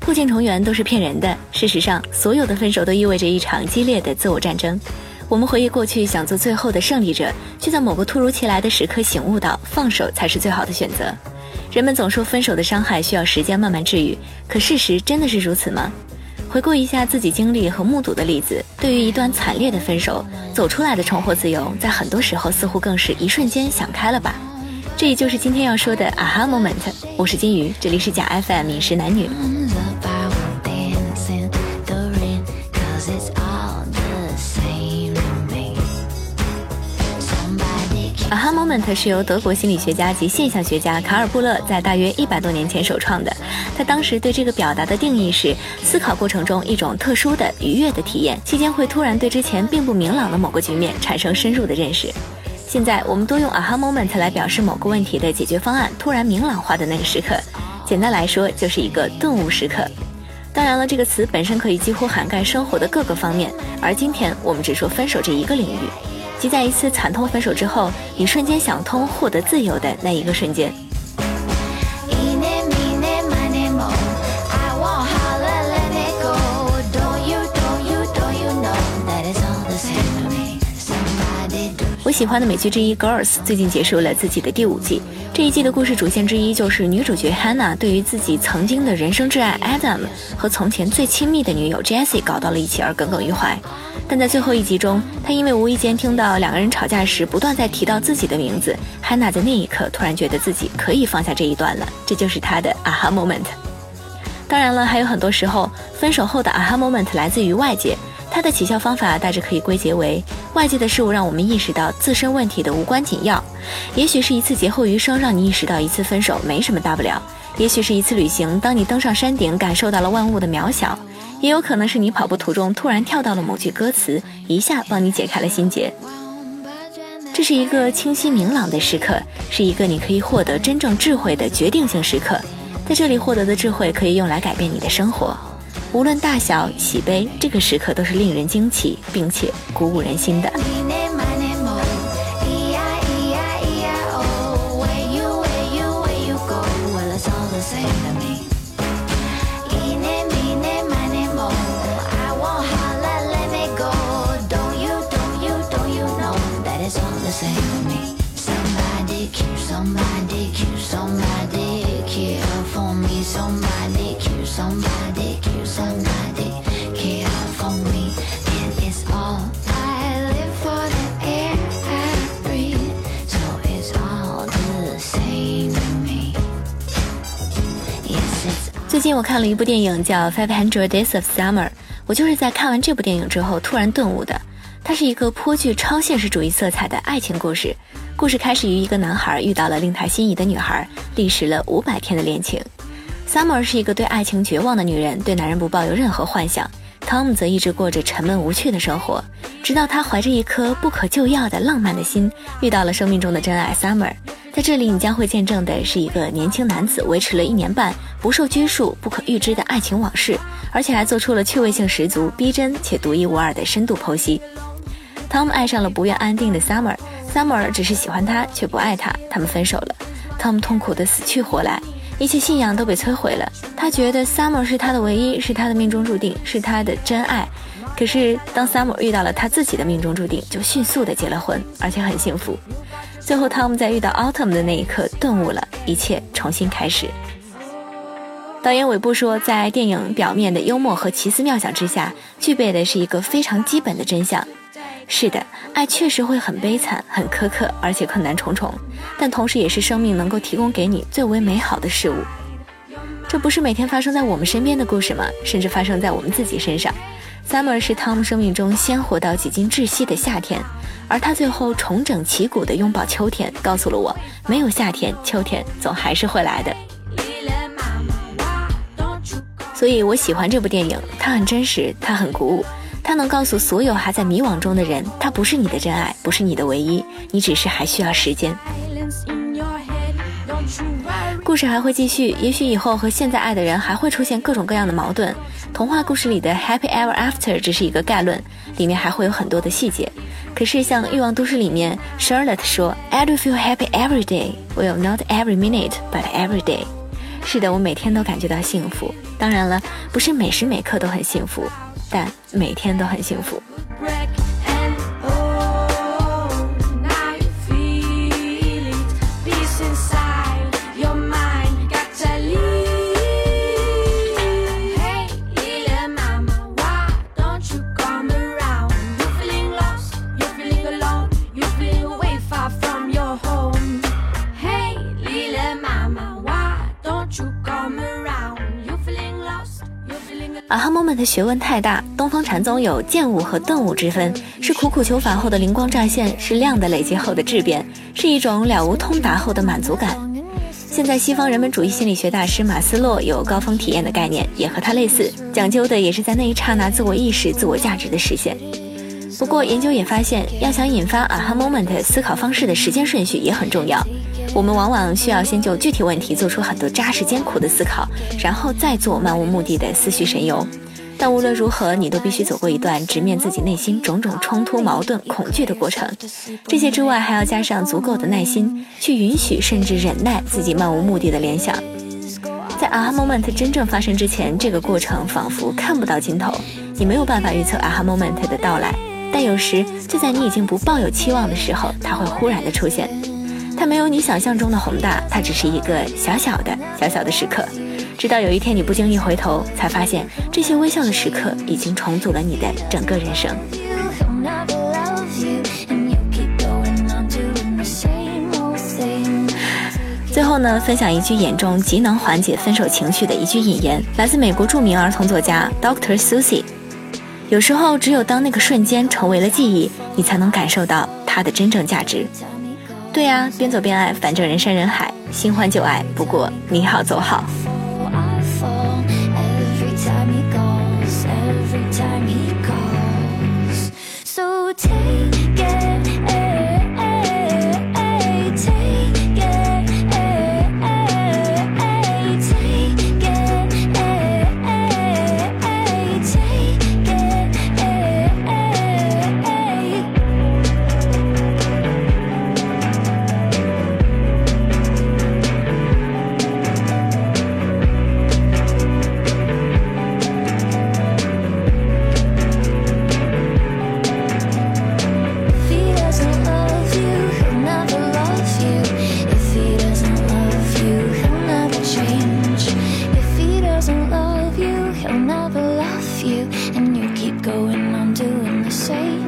破镜重圆都是骗人的。事实上，所有的分手都意味着一场激烈的自我战争。我们回忆过去，想做最后的胜利者，却在某个突如其来的时刻醒悟到，放手才是最好的选择。人们总说分手的伤害需要时间慢慢治愈，可事实真的是如此吗？回顾一下自己经历和目睹的例子，对于一段惨烈的分手，走出来的重获自由，在很多时候似乎更是一瞬间想开了吧。这就是今天要说的 aha moment。我是金鱼，这里是假 FM 饮食男女。aha moment 是由德国心理学家及现象学家卡尔布勒在大约一百多年前首创的。他当时对这个表达的定义是：思考过程中一种特殊的愉悦的体验，期间会突然对之前并不明朗的某个局面产生深入的认识。现在我们多用 aha moment 来表示某个问题的解决方案突然明朗化的那个时刻。简单来说，就是一个顿悟时刻。当然了，这个词本身可以几乎涵盖生活的各个方面，而今天我们只说分手这一个领域，即在一次惨痛分手之后，你瞬间想通、获得自由的那一个瞬间。喜欢的美剧之一《Girls》最近结束了自己的第五季。这一季的故事主线之一就是女主角 Hannah 对于自己曾经的人生挚爱 Adam 和从前最亲密的女友 Jessie 搞到了一起而耿耿于怀。但在最后一集中，她因为无意间听到两个人吵架时不断在提到自己的名字，Hannah 在那一刻突然觉得自己可以放下这一段了。这就是她的 aha moment。当然了，还有很多时候，分手后的 aha moment 来自于外界。它的起效方法大致可以归结为：外界的事物让我们意识到自身问题的无关紧要。也许是一次劫后余生，让你意识到一次分手没什么大不了；也许是一次旅行，当你登上山顶，感受到了万物的渺小；也有可能是你跑步途中突然跳到了某句歌词，一下帮你解开了心结。这是一个清晰明朗的时刻，是一个你可以获得真正智慧的决定性时刻。在这里获得的智慧，可以用来改变你的生活。无论大小喜悲，这个时刻都是令人惊奇并且鼓舞人心的。最近我看了一部电影，叫《Five Hundred Days of Summer》。我就是在看完这部电影之后突然顿悟的。它是一个颇具超现实主义色彩的爱情故事。故事开始于一个男孩遇到了令他心仪的女孩，历时了五百天的恋情。Summer 是一个对爱情绝望的女人，对男人不抱有任何幻想。Tom 则一直过着沉闷无趣的生活，直到他怀着一颗不可救药的浪漫的心，遇到了生命中的真爱 Summer。在这里，你将会见证的是一个年轻男子维持了一年半不受拘束、不可预知的爱情往事，而且还做出了趣味性十足、逼真且独一无二的深度剖析。Tom 爱上了不愿安定的 Summer，Summer 只是喜欢他却不爱他，他们分手了。Tom 痛苦的死去活来，一切信仰都被摧毁了。他觉得 Summer 是他的唯一，是他的命中注定，是他的真爱。可是当 Summer 遇到了他自己的命中注定，就迅速的结了婚，而且很幸福。最后，Tom 在遇到 Autumn 的那一刻顿悟了，一切重新开始。导演韦布说，在电影表面的幽默和奇思妙想之下，具备的是一个非常基本的真相。是的，爱确实会很悲惨、很苛刻，而且困难重重，但同时也是生命能够提供给你最为美好的事物。这不是每天发生在我们身边的故事吗？甚至发生在我们自己身上。Summer 是 Tom 生命中鲜活到几近窒息的夏天。而他最后重整旗鼓地拥抱秋天，告诉了我，没有夏天，秋天总还是会来的。所以我喜欢这部电影，它很真实，它很鼓舞，它能告诉所有还在迷惘中的人，它不是你的真爱，不是你的唯一，你只是还需要时间。故事还会继续，也许以后和现在爱的人还会出现各种各样的矛盾。童话故事里的 Happy Ever After 只是一个概论，里面还会有很多的细节。可是像《欲望都市》里面，Charlotte 说，I do feel happy every day, well not every minute, but every day。是的，我每天都感觉到幸福。当然了，不是每时每刻都很幸福，但每天都很幸福。啊哈 moment 的学问太大，东方禅宗有见悟和顿悟之分，是苦苦求法后的灵光乍现，是量的累积后的质变，是一种了无通达后的满足感。现在西方人文主义心理学大师马斯洛有高峰体验的概念，也和他类似，讲究的也是在那一刹那自我意识、自我价值的实现。不过研究也发现，要想引发啊哈 moment 思考方式的时间顺序也很重要。我们往往需要先就具体问题做出很多扎实艰苦的思考，然后再做漫无目的的思绪神游。但无论如何，你都必须走过一段直面自己内心种种冲突、矛盾、恐惧的过程。这些之外，还要加上足够的耐心，去允许甚至忍耐自己漫无目的的联想。在 aha moment 真正发生之前，这个过程仿佛看不到尽头，你没有办法预测 aha moment 的到来。但有时，就在你已经不抱有期望的时候，它会忽然的出现。它没有你想象中的宏大，它只是一个小小的、小小的时刻。直到有一天你不经意回头，才发现这些微笑的时刻已经重组了你的整个人生。最后呢，分享一句眼中极能缓解分手情绪的一句引言，来自美国著名儿童作家 Doctor Susie。有时候，只有当那个瞬间成为了记忆，你才能感受到它的真正价值。对呀，边走边爱，反正人山人海，新欢旧爱，不过你好走好。doesn't love you, he'll never love you. And you keep going on doing the same.